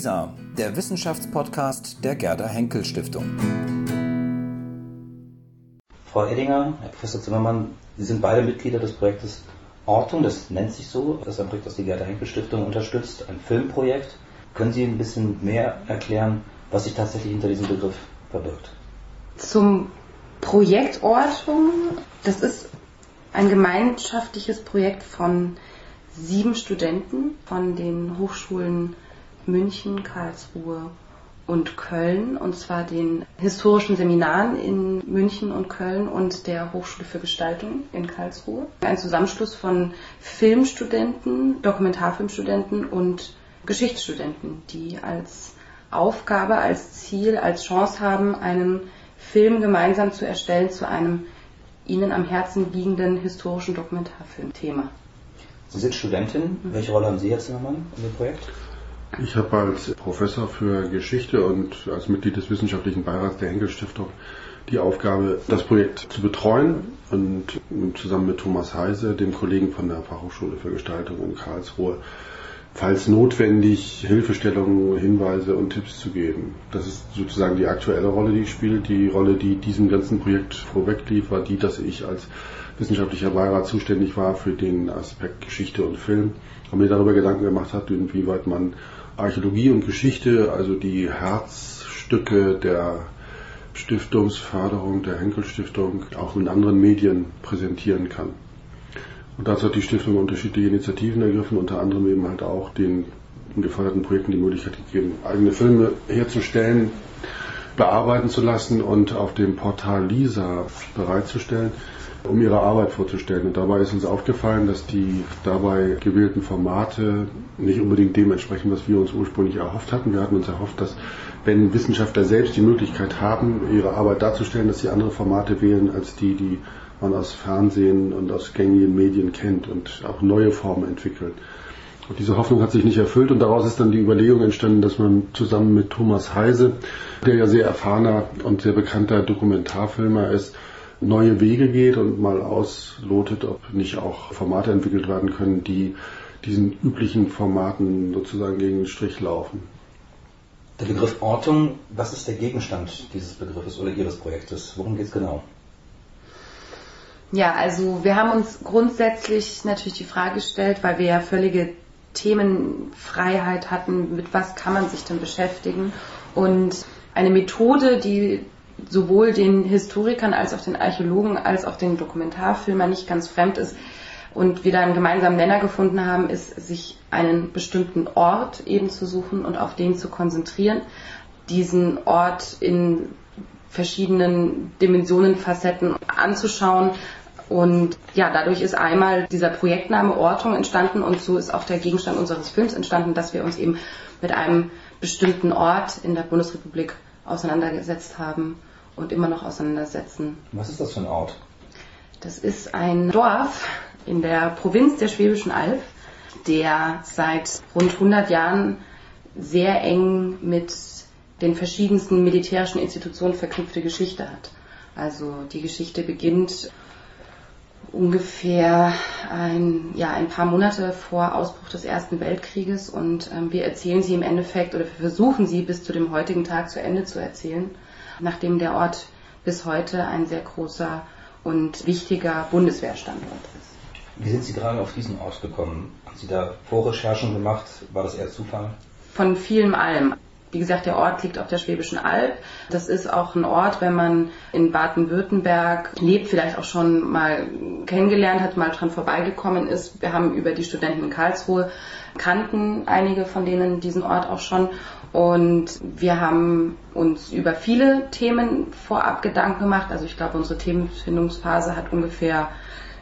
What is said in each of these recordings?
LISA, der Wissenschaftspodcast der Gerda Henkel Stiftung. Frau Eddinger, Herr Professor Zimmermann, Sie sind beide Mitglieder des Projektes Ortung, das nennt sich so, das ist ein Projekt, das die Gerda Henkel Stiftung unterstützt, ein Filmprojekt. Können Sie ein bisschen mehr erklären, was sich tatsächlich hinter diesem Begriff verbirgt? Zum Projekt Ortung, das ist ein gemeinschaftliches Projekt von sieben Studenten von den Hochschulen München, Karlsruhe und Köln, und zwar den historischen Seminaren in München und Köln und der Hochschule für Gestaltung in Karlsruhe. Ein Zusammenschluss von Filmstudenten, Dokumentarfilmstudenten und Geschichtsstudenten, die als Aufgabe, als Ziel, als Chance haben, einen Film gemeinsam zu erstellen zu einem ihnen am Herzen liegenden historischen Dokumentarfilmthema. Sie sind Studentin. Welche Rolle haben Sie jetzt in dem Projekt? Ich habe als Professor für Geschichte und als Mitglied des wissenschaftlichen Beirats der Henkel Stiftung die Aufgabe, das Projekt zu betreuen und zusammen mit Thomas Heise, dem Kollegen von der Fachhochschule für Gestaltung in Karlsruhe, falls notwendig Hilfestellungen, Hinweise und Tipps zu geben. Das ist sozusagen die aktuelle Rolle, die ich spiele. Die Rolle, die diesem ganzen Projekt vorweglief, war die, dass ich als wissenschaftlicher Beirat zuständig war für den Aspekt Geschichte und Film und mir darüber Gedanken gemacht hat, inwieweit man Archäologie und Geschichte, also die Herzstücke der Stiftungsförderung der Henkel Stiftung auch in anderen Medien präsentieren kann. Und dazu hat die Stiftung unterschiedliche Initiativen ergriffen, unter anderem eben halt auch den geförderten Projekten die Möglichkeit gegeben, eigene Filme herzustellen, bearbeiten zu lassen und auf dem Portal Lisa bereitzustellen um ihre Arbeit vorzustellen. Und dabei ist uns aufgefallen, dass die dabei gewählten Formate nicht unbedingt dem entsprechen, was wir uns ursprünglich erhofft hatten. Wir hatten uns erhofft, dass wenn Wissenschaftler selbst die Möglichkeit haben, ihre Arbeit darzustellen, dass sie andere Formate wählen als die, die man aus Fernsehen und aus gängigen Medien kennt und auch neue Formen entwickeln. Und diese Hoffnung hat sich nicht erfüllt und daraus ist dann die Überlegung entstanden, dass man zusammen mit Thomas Heise, der ja sehr erfahrener und sehr bekannter Dokumentarfilmer ist, neue Wege geht und mal auslotet, ob nicht auch Formate entwickelt werden können, die diesen üblichen Formaten sozusagen gegen den Strich laufen. Der Begriff Ortung, was ist der Gegenstand dieses Begriffes oder Ihres Projektes? Worum geht es genau? Ja, also wir haben uns grundsätzlich natürlich die Frage gestellt, weil wir ja völlige Themenfreiheit hatten, mit was kann man sich denn beschäftigen und eine Methode, die sowohl den Historikern als auch den Archäologen als auch den Dokumentarfilmern nicht ganz fremd ist und wir da einen gemeinsamen Nenner gefunden haben, ist, sich einen bestimmten Ort eben zu suchen und auf den zu konzentrieren, diesen Ort in verschiedenen Dimensionen, Facetten anzuschauen. Und ja, dadurch ist einmal dieser Projektname Ortung entstanden und so ist auch der Gegenstand unseres Films entstanden, dass wir uns eben mit einem bestimmten Ort in der Bundesrepublik auseinandergesetzt haben und immer noch auseinandersetzen. Was ist das für ein Ort? Das ist ein Dorf in der Provinz der Schwäbischen Alb, der seit rund 100 Jahren sehr eng mit den verschiedensten militärischen Institutionen verknüpfte Geschichte hat. Also die Geschichte beginnt ungefähr ein, ja, ein paar Monate vor Ausbruch des Ersten Weltkrieges und ähm, wir erzählen sie im Endeffekt oder wir versuchen sie bis zu dem heutigen Tag zu Ende zu erzählen nachdem der Ort bis heute ein sehr großer und wichtiger Bundeswehrstandort ist. Wie sind Sie gerade auf diesen Ort gekommen? Haben Sie da Vorrecherchen gemacht? War das eher Zufall? Von vielem allem. Wie gesagt, der Ort liegt auf der Schwäbischen Alb. Das ist auch ein Ort, wenn man in Baden-Württemberg lebt, vielleicht auch schon mal kennengelernt hat, mal dran vorbeigekommen ist. Wir haben über die Studenten in Karlsruhe kannten einige von denen diesen Ort auch schon und wir haben uns über viele Themen vorab Gedanken gemacht. Also ich glaube, unsere Themenfindungsphase hat ungefähr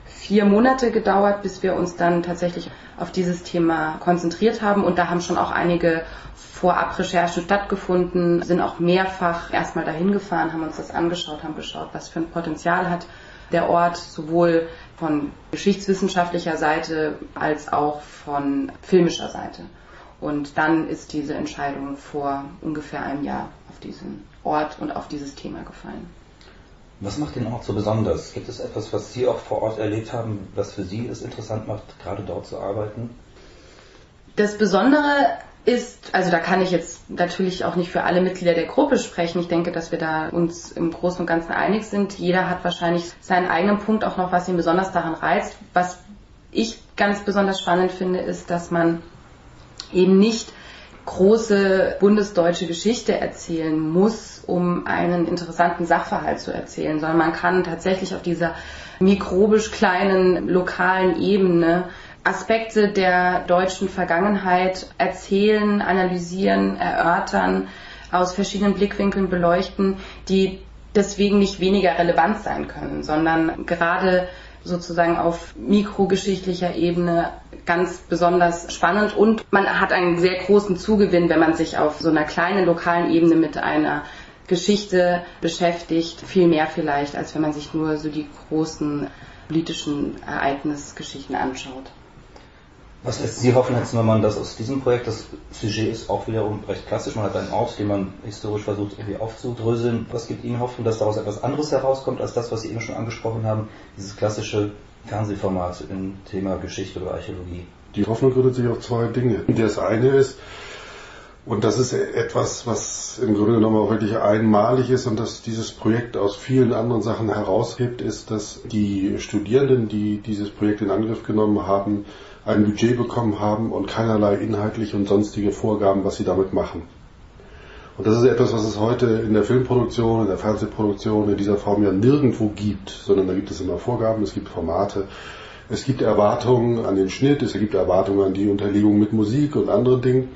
vier Monate gedauert, bis wir uns dann tatsächlich auf dieses Thema konzentriert haben. Und da haben schon auch einige Vorabrecherchen stattgefunden, sind auch mehrfach erstmal dahin gefahren, haben uns das angeschaut, haben geschaut, was für ein Potenzial hat der Ort, sowohl von geschichtswissenschaftlicher Seite als auch von filmischer Seite. Und dann ist diese Entscheidung vor ungefähr einem Jahr auf diesen Ort und auf dieses Thema gefallen. Was macht den Ort so besonders? Gibt es etwas, was Sie auch vor Ort erlebt haben, was für Sie es interessant macht, gerade dort zu arbeiten? Das Besondere ist, also da kann ich jetzt natürlich auch nicht für alle Mitglieder der Gruppe sprechen. Ich denke, dass wir da uns im Großen und Ganzen einig sind. Jeder hat wahrscheinlich seinen eigenen Punkt auch noch, was ihn besonders daran reizt. Was ich ganz besonders spannend finde, ist, dass man eben nicht große bundesdeutsche Geschichte erzählen muss, um einen interessanten Sachverhalt zu erzählen, sondern man kann tatsächlich auf dieser mikrobisch kleinen lokalen Ebene Aspekte der deutschen Vergangenheit erzählen, analysieren, erörtern, aus verschiedenen Blickwinkeln beleuchten, die deswegen nicht weniger relevant sein können, sondern gerade sozusagen auf mikrogeschichtlicher Ebene ganz besonders spannend und man hat einen sehr großen Zugewinn, wenn man sich auf so einer kleinen lokalen Ebene mit einer Geschichte beschäftigt, viel mehr vielleicht, als wenn man sich nur so die großen politischen Ereignisgeschichten anschaut. Was lässt Sie hoffen, Herr Zimmermann, dass aus diesem Projekt, das Sujet ist auch wiederum recht klassisch, man hat einen Ort, den man historisch versucht irgendwie aufzudröseln. Was gibt Ihnen Hoffnung, dass daraus etwas anderes herauskommt, als das, was Sie eben schon angesprochen haben, dieses klassische Fernsehformat im Thema Geschichte oder Archäologie? Die Hoffnung gründet sich auf zwei Dinge. Das eine ist, und das ist etwas, was im Grunde genommen auch wirklich einmalig ist und dass dieses Projekt aus vielen anderen Sachen heraushebt, ist, dass die Studierenden, die dieses Projekt in Angriff genommen haben, ein Budget bekommen haben und keinerlei inhaltliche und sonstige Vorgaben, was sie damit machen. Und das ist etwas, was es heute in der Filmproduktion, in der Fernsehproduktion in dieser Form ja nirgendwo gibt, sondern da gibt es immer Vorgaben, es gibt Formate, es gibt Erwartungen an den Schnitt, es gibt Erwartungen an die Unterlegung mit Musik und anderen Dingen.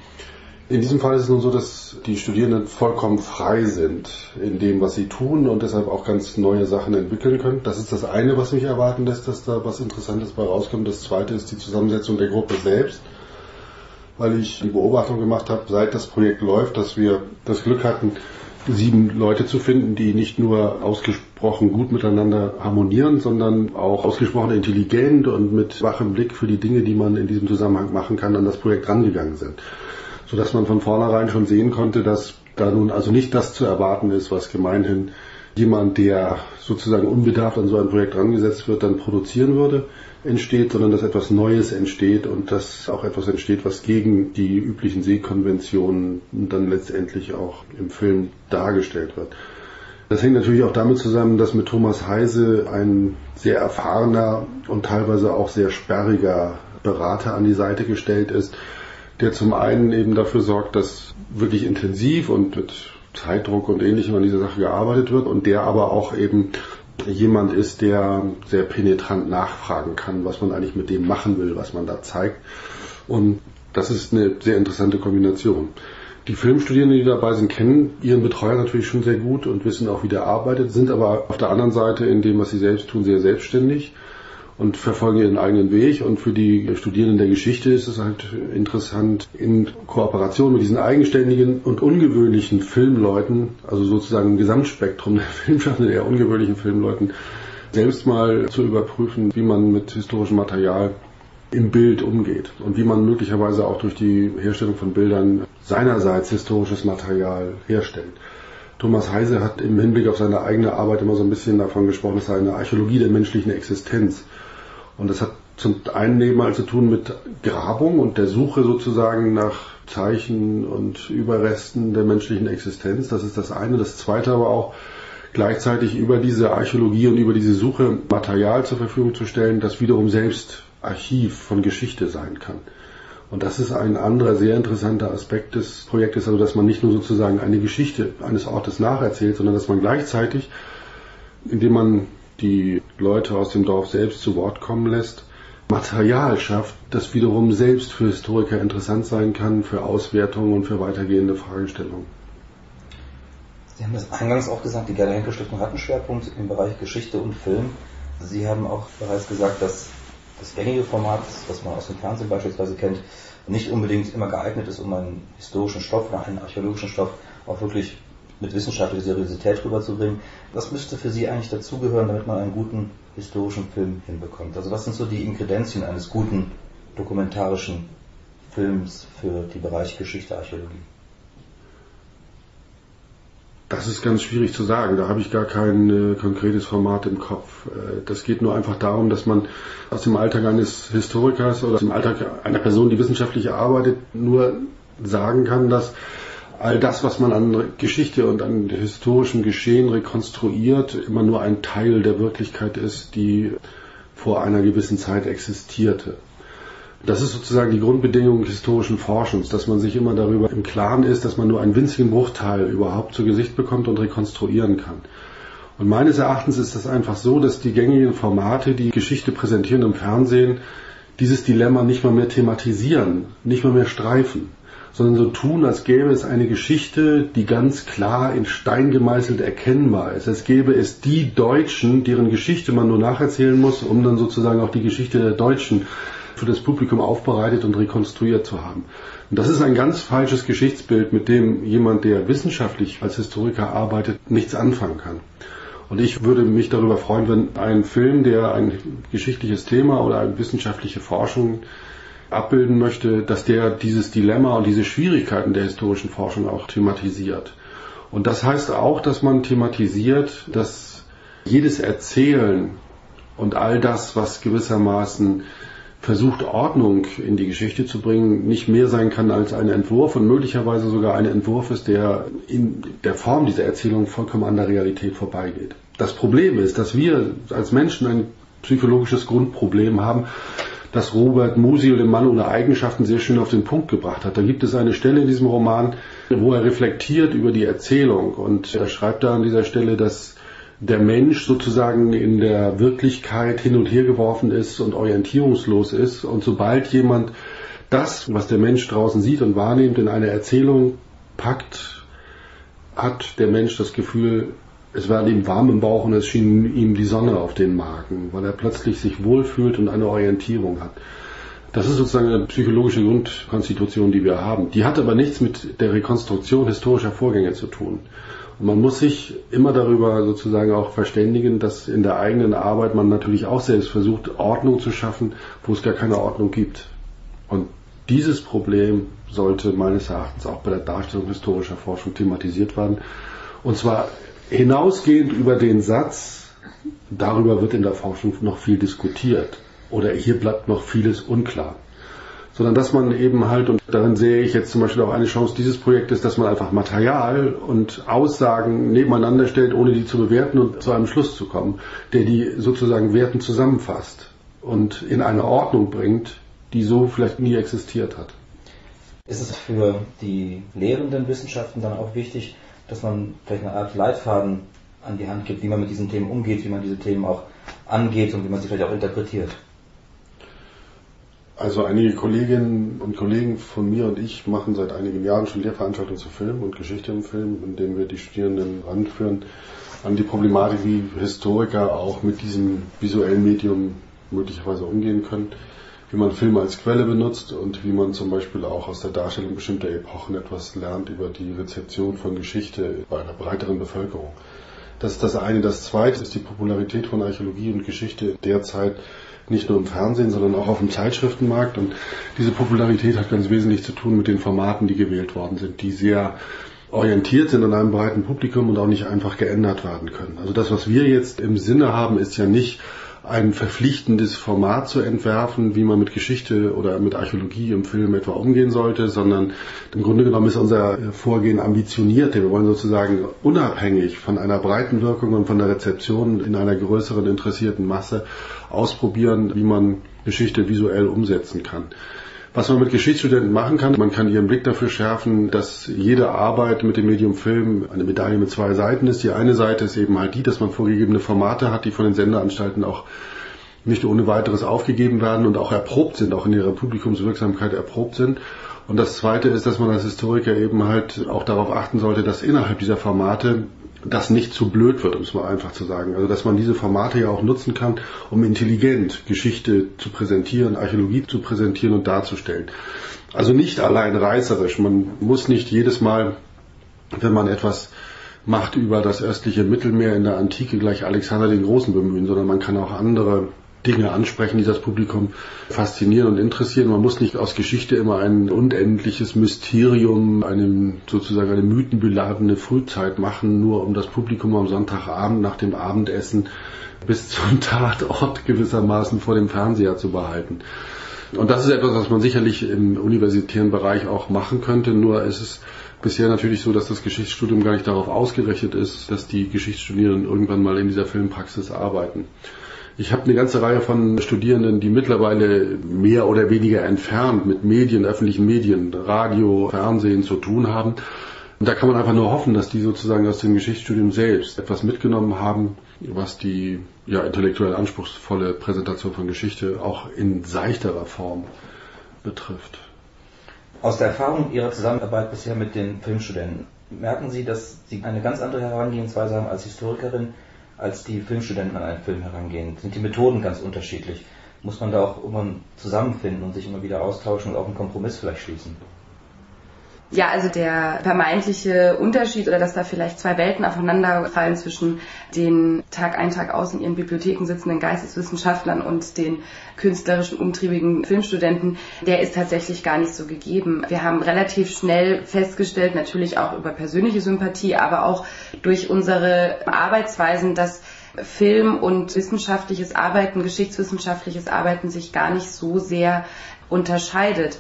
In diesem Fall ist es nun so, dass die Studierenden vollkommen frei sind in dem, was sie tun und deshalb auch ganz neue Sachen entwickeln können. Das ist das eine, was mich erwarten lässt, dass da was Interessantes bei rauskommt. Das zweite ist die Zusammensetzung der Gruppe selbst, weil ich die Beobachtung gemacht habe, seit das Projekt läuft, dass wir das Glück hatten, sieben Leute zu finden, die nicht nur ausgesprochen gut miteinander harmonieren, sondern auch ausgesprochen intelligent und mit wachem Blick für die Dinge, die man in diesem Zusammenhang machen kann, an das Projekt rangegangen sind sodass man von vornherein schon sehen konnte, dass da nun also nicht das zu erwarten ist, was gemeinhin jemand, der sozusagen unbedarft an so ein Projekt rangesetzt wird, dann produzieren würde, entsteht, sondern dass etwas Neues entsteht und dass auch etwas entsteht, was gegen die üblichen Seekonventionen dann letztendlich auch im Film dargestellt wird. Das hängt natürlich auch damit zusammen, dass mit Thomas Heise ein sehr erfahrener und teilweise auch sehr sperriger Berater an die Seite gestellt ist, der zum einen eben dafür sorgt, dass wirklich intensiv und mit Zeitdruck und ähnlichem an dieser Sache gearbeitet wird und der aber auch eben jemand ist, der sehr penetrant nachfragen kann, was man eigentlich mit dem machen will, was man da zeigt. Und das ist eine sehr interessante Kombination. Die Filmstudierenden, die dabei sind, kennen ihren Betreuer natürlich schon sehr gut und wissen auch, wie der arbeitet, sind aber auf der anderen Seite in dem, was sie selbst tun, sehr selbstständig und verfolgen ihren eigenen Weg. Und für die Studierenden der Geschichte ist es halt interessant, in Kooperation mit diesen eigenständigen und ungewöhnlichen Filmleuten, also sozusagen im Gesamtspektrum der Filmschaffenden, der ungewöhnlichen Filmleuten, selbst mal zu überprüfen, wie man mit historischem Material im Bild umgeht und wie man möglicherweise auch durch die Herstellung von Bildern seinerseits historisches Material herstellt. Thomas Heise hat im Hinblick auf seine eigene Arbeit immer so ein bisschen davon gesprochen, es sei eine Archäologie der menschlichen Existenz. Und das hat zum einen eben mal zu tun mit Grabung und der Suche sozusagen nach Zeichen und Überresten der menschlichen Existenz. Das ist das eine. Das zweite aber auch gleichzeitig über diese Archäologie und über diese Suche Material zur Verfügung zu stellen, das wiederum selbst Archiv von Geschichte sein kann. Und das ist ein anderer sehr interessanter Aspekt des Projektes, also dass man nicht nur sozusagen eine Geschichte eines Ortes nacherzählt, sondern dass man gleichzeitig, indem man die Leute aus dem Dorf selbst zu Wort kommen lässt, Material schafft, das wiederum selbst für Historiker interessant sein kann, für Auswertungen und für weitergehende Fragestellungen. Sie haben das eingangs auch gesagt, die Gerda Henkel Stiftung hat einen Schwerpunkt im Bereich Geschichte und Film. Sie haben auch bereits gesagt, dass das gängige Format, was man aus dem Fernsehen beispielsweise kennt, nicht unbedingt immer geeignet ist, um einen historischen Stoff oder einen archäologischen Stoff auch wirklich mit wissenschaftlicher Seriosität rüberzubringen. Was müsste für Sie eigentlich dazugehören, damit man einen guten historischen Film hinbekommt? Also was sind so die Inkredenzien eines guten dokumentarischen Films für die Bereiche Geschichte, Archäologie? Das ist ganz schwierig zu sagen. Da habe ich gar kein äh, konkretes Format im Kopf. Äh, das geht nur einfach darum, dass man aus dem Alltag eines Historikers oder aus dem Alltag einer Person, die wissenschaftlich arbeitet, nur sagen kann, dass all das, was man an Geschichte und an historischem Geschehen rekonstruiert, immer nur ein Teil der Wirklichkeit ist, die vor einer gewissen Zeit existierte. Das ist sozusagen die Grundbedingung historischen Forschens, dass man sich immer darüber im Klaren ist, dass man nur einen winzigen Bruchteil überhaupt zu Gesicht bekommt und rekonstruieren kann. Und meines Erachtens ist das einfach so, dass die gängigen Formate, die Geschichte präsentieren im Fernsehen, dieses Dilemma nicht mal mehr thematisieren, nicht mal mehr streifen, sondern so tun, als gäbe es eine Geschichte, die ganz klar in Stein gemeißelt erkennbar ist. Als gäbe es die Deutschen, deren Geschichte man nur nacherzählen muss, um dann sozusagen auch die Geschichte der Deutschen für das Publikum aufbereitet und rekonstruiert zu haben. Und das ist ein ganz falsches Geschichtsbild, mit dem jemand, der wissenschaftlich als Historiker arbeitet, nichts anfangen kann. Und ich würde mich darüber freuen, wenn ein Film, der ein geschichtliches Thema oder eine wissenschaftliche Forschung abbilden möchte, dass der dieses Dilemma und diese Schwierigkeiten der historischen Forschung auch thematisiert. Und das heißt auch, dass man thematisiert, dass jedes Erzählen und all das, was gewissermaßen versucht, Ordnung in die Geschichte zu bringen, nicht mehr sein kann als ein Entwurf und möglicherweise sogar ein Entwurf ist, der in der Form dieser Erzählung vollkommen an der Realität vorbeigeht. Das Problem ist, dass wir als Menschen ein psychologisches Grundproblem haben, das Robert Musil, den Mann ohne Eigenschaften, sehr schön auf den Punkt gebracht hat. Da gibt es eine Stelle in diesem Roman, wo er reflektiert über die Erzählung und er schreibt da an dieser Stelle, dass der Mensch sozusagen in der Wirklichkeit hin und her geworfen ist und orientierungslos ist. Und sobald jemand das, was der Mensch draußen sieht und wahrnimmt, in eine Erzählung packt, hat der Mensch das Gefühl, es war ihm warm im Bauch und es schien ihm die Sonne auf den Magen, weil er plötzlich sich wohlfühlt und eine Orientierung hat. Das ist sozusagen eine psychologische Grundkonstitution, die wir haben. Die hat aber nichts mit der Rekonstruktion historischer Vorgänge zu tun. Und man muss sich immer darüber sozusagen auch verständigen, dass in der eigenen Arbeit man natürlich auch selbst versucht, Ordnung zu schaffen, wo es gar keine Ordnung gibt. Und dieses Problem sollte meines Erachtens auch bei der Darstellung historischer Forschung thematisiert werden. Und zwar hinausgehend über den Satz, darüber wird in der Forschung noch viel diskutiert oder hier bleibt noch vieles unklar sondern dass man eben halt, und darin sehe ich jetzt zum Beispiel auch eine Chance dieses Projektes, dass man einfach Material und Aussagen nebeneinander stellt, ohne die zu bewerten und zu einem Schluss zu kommen, der die sozusagen Werten zusammenfasst und in eine Ordnung bringt, die so vielleicht nie existiert hat. Ist es für die lehrenden Wissenschaften dann auch wichtig, dass man vielleicht eine Art Leitfaden an die Hand gibt, wie man mit diesen Themen umgeht, wie man diese Themen auch angeht und wie man sie vielleicht auch interpretiert? Also einige Kolleginnen und Kollegen von mir und ich machen seit einigen Jahren schon Lehrveranstaltungen zu Film und Geschichte im Film, indem wir die Studierenden ranführen an die Problematik, wie Historiker auch mit diesem visuellen Medium möglicherweise umgehen können, wie man Film als Quelle benutzt und wie man zum Beispiel auch aus der Darstellung bestimmter Epochen etwas lernt über die Rezeption von Geschichte bei einer breiteren Bevölkerung. Das ist das eine. Das zweite ist die Popularität von Archäologie und Geschichte derzeit nicht nur im Fernsehen, sondern auch auf dem Zeitschriftenmarkt. Und diese Popularität hat ganz wesentlich zu tun mit den Formaten, die gewählt worden sind, die sehr orientiert sind an einem breiten Publikum und auch nicht einfach geändert werden können. Also das, was wir jetzt im Sinne haben, ist ja nicht ein verpflichtendes Format zu entwerfen, wie man mit Geschichte oder mit Archäologie im Film etwa umgehen sollte, sondern im Grunde genommen ist unser Vorgehen ambitioniert. Wir wollen sozusagen unabhängig von einer breiten Wirkung und von der Rezeption in einer größeren interessierten Masse ausprobieren, wie man Geschichte visuell umsetzen kann. Was man mit Geschichtsstudenten machen kann, man kann ihren Blick dafür schärfen, dass jede Arbeit mit dem Medium Film eine Medaille mit zwei Seiten ist. Die eine Seite ist eben halt die, dass man vorgegebene Formate hat, die von den Sendeanstalten auch nicht ohne weiteres aufgegeben werden und auch erprobt sind, auch in ihrer Publikumswirksamkeit erprobt sind. Und das Zweite ist, dass man als Historiker eben halt auch darauf achten sollte, dass innerhalb dieser Formate das nicht zu blöd wird, um es mal einfach zu sagen. Also dass man diese Formate ja auch nutzen kann, um intelligent Geschichte zu präsentieren, Archäologie zu präsentieren und darzustellen. Also nicht allein reißerisch. Man muss nicht jedes Mal, wenn man etwas macht über das östliche Mittelmeer in der Antike gleich Alexander den Großen bemühen, sondern man kann auch andere Dinge ansprechen, die das Publikum faszinieren und interessieren. Man muss nicht aus Geschichte immer ein unendliches Mysterium, eine sozusagen eine mythenbeladene Frühzeit machen, nur um das Publikum am Sonntagabend nach dem Abendessen bis zum Tatort gewissermaßen vor dem Fernseher zu behalten. Und das ist etwas, was man sicherlich im universitären Bereich auch machen könnte, nur ist es bisher natürlich so, dass das Geschichtsstudium gar nicht darauf ausgerichtet ist, dass die Geschichtsstudierenden irgendwann mal in dieser Filmpraxis arbeiten. Ich habe eine ganze Reihe von Studierenden, die mittlerweile mehr oder weniger entfernt mit Medien, öffentlichen Medien, Radio, Fernsehen zu tun haben. Und da kann man einfach nur hoffen, dass die sozusagen aus dem Geschichtsstudium selbst etwas mitgenommen haben, was die ja, intellektuell anspruchsvolle Präsentation von Geschichte auch in seichterer Form betrifft. Aus der Erfahrung Ihrer Zusammenarbeit bisher mit den Filmstudenten, merken Sie, dass Sie eine ganz andere Herangehensweise haben als Historikerin, als die Filmstudenten an einen Film herangehen? Sind die Methoden ganz unterschiedlich? Muss man da auch immer zusammenfinden und sich immer wieder austauschen und auch einen Kompromiss vielleicht schließen? Ja, also der vermeintliche Unterschied oder dass da vielleicht zwei Welten aufeinanderfallen zwischen den Tag ein, Tag aus in ihren Bibliotheken sitzenden Geisteswissenschaftlern und den künstlerischen, umtriebigen Filmstudenten, der ist tatsächlich gar nicht so gegeben. Wir haben relativ schnell festgestellt, natürlich auch über persönliche Sympathie, aber auch durch unsere Arbeitsweisen, dass Film und wissenschaftliches Arbeiten, geschichtswissenschaftliches Arbeiten sich gar nicht so sehr unterscheidet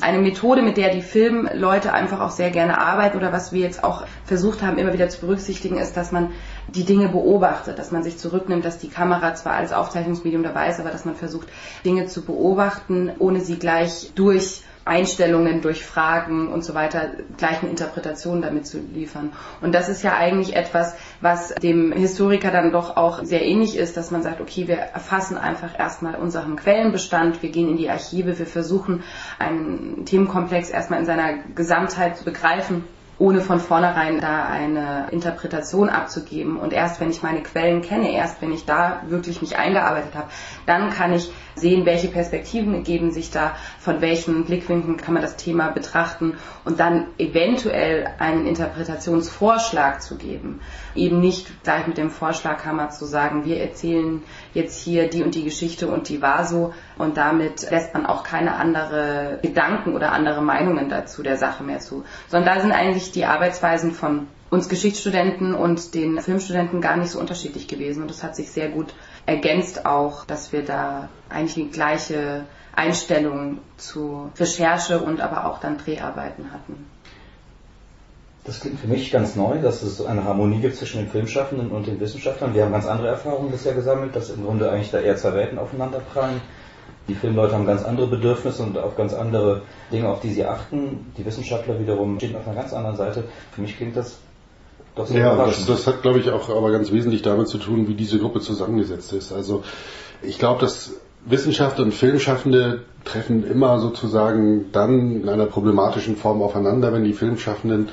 eine Methode, mit der die Filmleute einfach auch sehr gerne arbeiten oder was wir jetzt auch versucht haben, immer wieder zu berücksichtigen, ist, dass man die Dinge beobachtet, dass man sich zurücknimmt, dass die Kamera zwar als Aufzeichnungsmedium dabei ist, aber dass man versucht, Dinge zu beobachten, ohne sie gleich durch Einstellungen, durch Fragen und so weiter gleichen Interpretationen damit zu liefern. Und das ist ja eigentlich etwas, was dem Historiker dann doch auch sehr ähnlich ist, dass man sagt, okay, wir erfassen einfach erstmal unseren Quellenbestand, wir gehen in die Archive, wir versuchen einen Themenkomplex erstmal in seiner Gesamtheit zu begreifen ohne von vornherein da eine Interpretation abzugeben. Und erst wenn ich meine Quellen kenne, erst wenn ich da wirklich mich eingearbeitet habe, dann kann ich sehen, welche Perspektiven ergeben sich da, von welchen Blickwinkeln kann man das Thema betrachten und dann eventuell einen Interpretationsvorschlag zu geben. Eben nicht gleich mit dem Vorschlaghammer zu sagen, wir erzählen jetzt hier die und die Geschichte und die war so und damit lässt man auch keine andere Gedanken oder andere Meinungen dazu der Sache mehr zu. Sondern da sind eigentlich die Arbeitsweisen von uns Geschichtsstudenten und den Filmstudenten gar nicht so unterschiedlich gewesen und das hat sich sehr gut ergänzt auch, dass wir da eigentlich die gleiche Einstellung zu Recherche und aber auch dann Dreharbeiten hatten. Das klingt für mich ganz neu, dass es eine Harmonie gibt zwischen den Filmschaffenden und den Wissenschaftlern. Wir haben ganz andere Erfahrungen bisher gesammelt, dass im Grunde eigentlich da eher zwei Welten aufeinanderprallen. Die Filmleute haben ganz andere Bedürfnisse und auf ganz andere Dinge, auf die sie achten. Die Wissenschaftler wiederum stehen auf einer ganz anderen Seite. Für mich klingt das doch sehr Ja, das, das hat, glaube ich, auch aber ganz wesentlich damit zu tun, wie diese Gruppe zusammengesetzt ist. Also ich glaube, dass Wissenschaftler und Filmschaffende treffen immer sozusagen dann in einer problematischen Form aufeinander, wenn die Filmschaffenden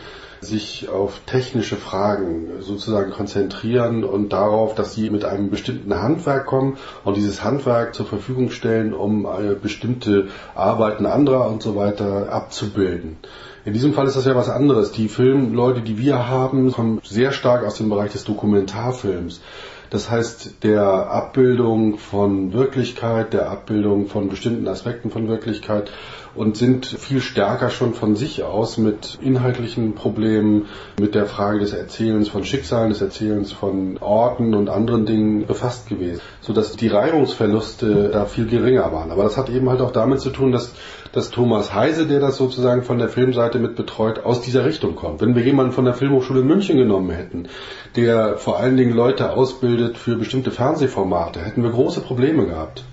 sich auf technische Fragen sozusagen konzentrieren und darauf, dass sie mit einem bestimmten Handwerk kommen und dieses Handwerk zur Verfügung stellen, um bestimmte Arbeiten anderer und so weiter abzubilden. In diesem Fall ist das ja was anderes. Die Filmleute, die wir haben, kommen sehr stark aus dem Bereich des Dokumentarfilms. Das heißt, der Abbildung von Wirklichkeit, der Abbildung von bestimmten Aspekten von Wirklichkeit und sind viel stärker schon von sich aus mit inhaltlichen Problemen, mit der Frage des Erzählens von Schicksalen, des Erzählens von Orten und anderen Dingen befasst gewesen, sodass die Reibungsverluste da viel geringer waren. Aber das hat eben halt auch damit zu tun, dass dass Thomas Heise, der das sozusagen von der Filmseite mit betreut, aus dieser Richtung kommt. Wenn wir jemanden von der Filmhochschule in München genommen hätten, der vor allen Dingen Leute ausbildet für bestimmte Fernsehformate, hätten wir große Probleme gehabt.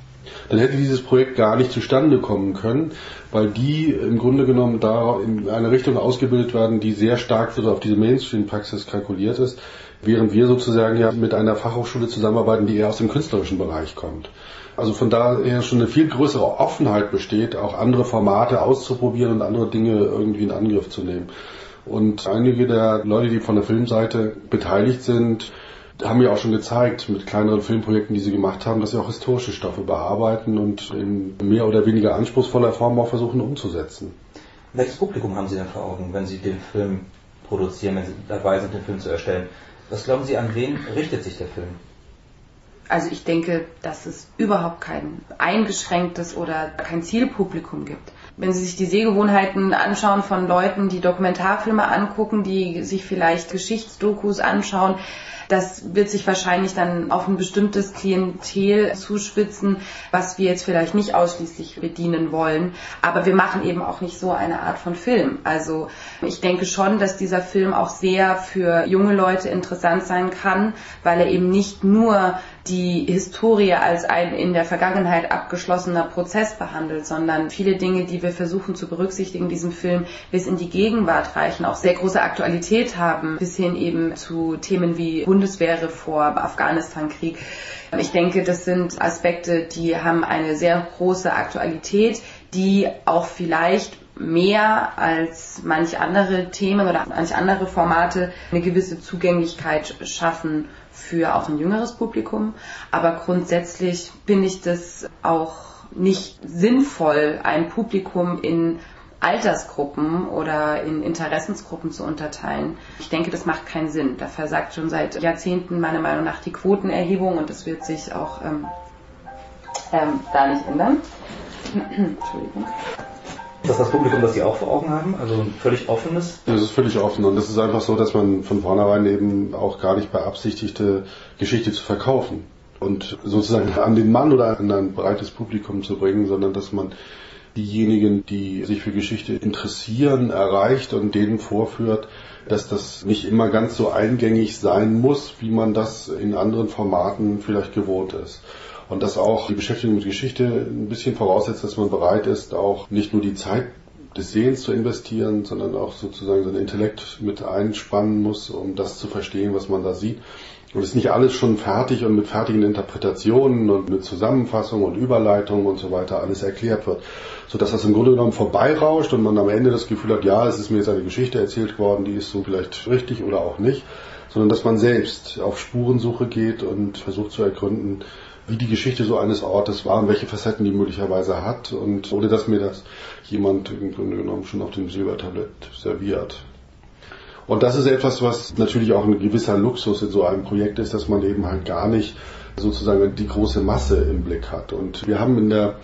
Dann hätte dieses Projekt gar nicht zustande kommen können, weil die im Grunde genommen da in eine Richtung ausgebildet werden, die sehr stark auf diese Mainstream-Praxis kalkuliert ist, während wir sozusagen ja mit einer Fachhochschule zusammenarbeiten, die eher aus dem künstlerischen Bereich kommt. Also von daher schon eine viel größere Offenheit besteht, auch andere Formate auszuprobieren und andere Dinge irgendwie in Angriff zu nehmen. Und einige der Leute, die von der Filmseite beteiligt sind, haben ja auch schon gezeigt mit kleineren Filmprojekten, die sie gemacht haben, dass sie auch historische Stoffe bearbeiten und in mehr oder weniger anspruchsvoller Form auch versuchen umzusetzen. Welches Publikum haben Sie denn vor Augen, wenn Sie den Film produzieren, wenn Sie dabei sind, den Film zu erstellen? Was glauben Sie, an wen richtet sich der Film? Also ich denke, dass es überhaupt kein eingeschränktes oder kein Zielpublikum gibt. wenn Sie sich die Sehgewohnheiten anschauen von Leuten, die Dokumentarfilme angucken, die sich vielleicht Geschichtsdokus anschauen, das wird sich wahrscheinlich dann auf ein bestimmtes Klientel zuspitzen, was wir jetzt vielleicht nicht ausschließlich bedienen wollen. Aber wir machen eben auch nicht so eine Art von Film. Also ich denke schon, dass dieser Film auch sehr für junge Leute interessant sein kann, weil er eben nicht nur die Historie als ein in der Vergangenheit abgeschlossener Prozess behandelt, sondern viele Dinge, die wir versuchen zu berücksichtigen in diesem Film, bis in die Gegenwart reichen, auch sehr große Aktualität haben, bis hin eben zu Themen wie Bundeswehrreform, Afghanistan-Krieg. Ich denke, das sind Aspekte, die haben eine sehr große Aktualität, die auch vielleicht mehr als manche andere Themen oder manche andere Formate eine gewisse Zugänglichkeit schaffen für auch ein jüngeres Publikum. Aber grundsätzlich finde ich das auch nicht sinnvoll, ein Publikum in Altersgruppen oder in Interessensgruppen zu unterteilen. Ich denke, das macht keinen Sinn. Da versagt schon seit Jahrzehnten meiner Meinung nach die Quotenerhebung und das wird sich auch ähm, ähm, da nicht ändern. Entschuldigung. Ist das das Publikum, das Sie auch vor Augen haben? Also ein völlig offenes? Das ist völlig offen und es ist einfach so, dass man von vornherein eben auch gar nicht beabsichtigte, Geschichte zu verkaufen und sozusagen an den Mann oder an ein breites Publikum zu bringen, sondern dass man diejenigen, die sich für Geschichte interessieren, erreicht und denen vorführt, dass das nicht immer ganz so eingängig sein muss, wie man das in anderen Formaten vielleicht gewohnt ist. Und dass auch die Beschäftigung mit Geschichte ein bisschen voraussetzt, dass man bereit ist, auch nicht nur die Zeit des Sehens zu investieren, sondern auch sozusagen seinen Intellekt mit einspannen muss, um das zu verstehen, was man da sieht. Und es ist nicht alles schon fertig und mit fertigen Interpretationen und mit Zusammenfassung und Überleitung und so weiter alles erklärt wird, so dass das im Grunde genommen vorbeirauscht und man am Ende das Gefühl hat, ja, es ist mir jetzt eine Geschichte erzählt worden, die ist so vielleicht richtig oder auch nicht, sondern dass man selbst auf Spurensuche geht und versucht zu ergründen, wie die Geschichte so eines Ortes war und welche Facetten die möglicherweise hat. Und ohne dass mir das jemand im Grunde genommen schon auf dem Silbertablett serviert. Und das ist etwas, was natürlich auch ein gewisser Luxus in so einem Projekt ist, dass man eben halt gar nicht sozusagen die große Masse im Blick hat. Und wir haben in der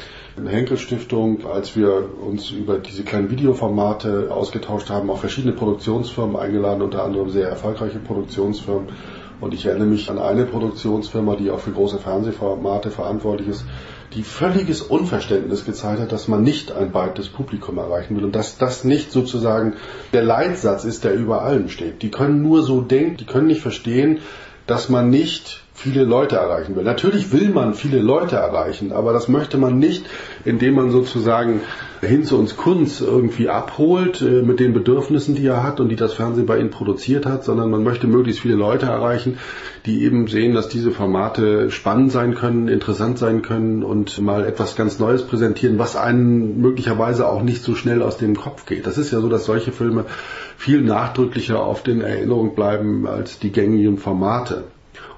Henkel Stiftung, als wir uns über diese kleinen Videoformate ausgetauscht haben, auch verschiedene Produktionsfirmen eingeladen, unter anderem sehr erfolgreiche Produktionsfirmen und ich erinnere mich an eine Produktionsfirma, die auch für große Fernsehformate verantwortlich ist, die völliges Unverständnis gezeigt hat, dass man nicht ein breites Publikum erreichen will und dass das nicht sozusagen der Leitsatz ist, der über allen steht. Die können nur so denken, die können nicht verstehen, dass man nicht viele Leute erreichen will. Natürlich will man viele Leute erreichen, aber das möchte man nicht, indem man sozusagen hin zu uns Kunst irgendwie abholt äh, mit den Bedürfnissen, die er hat und die das Fernsehen bei ihnen produziert hat, sondern man möchte möglichst viele Leute erreichen, die eben sehen, dass diese Formate spannend sein können, interessant sein können und mal etwas ganz Neues präsentieren, was einen möglicherweise auch nicht so schnell aus dem Kopf geht. Das ist ja so, dass solche Filme viel nachdrücklicher auf den Erinnerungen bleiben als die gängigen Formate.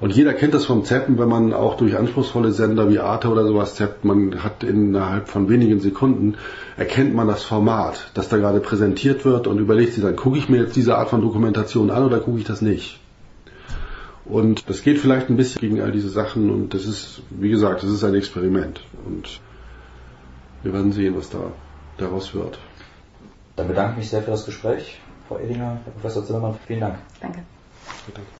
Und jeder kennt das vom Zappen, wenn man auch durch anspruchsvolle Sender wie Arte oder sowas zappt. Man hat innerhalb von wenigen Sekunden erkennt man das Format, das da gerade präsentiert wird und überlegt sich dann, gucke ich mir jetzt diese Art von Dokumentation an oder gucke ich das nicht? Und das geht vielleicht ein bisschen gegen all diese Sachen und das ist, wie gesagt, das ist ein Experiment. Und wir werden sehen, was da daraus wird. Dann bedanke ich mich sehr für das Gespräch. Frau Edinger, Herr Professor Zimmermann, vielen Dank. Danke. Bitte.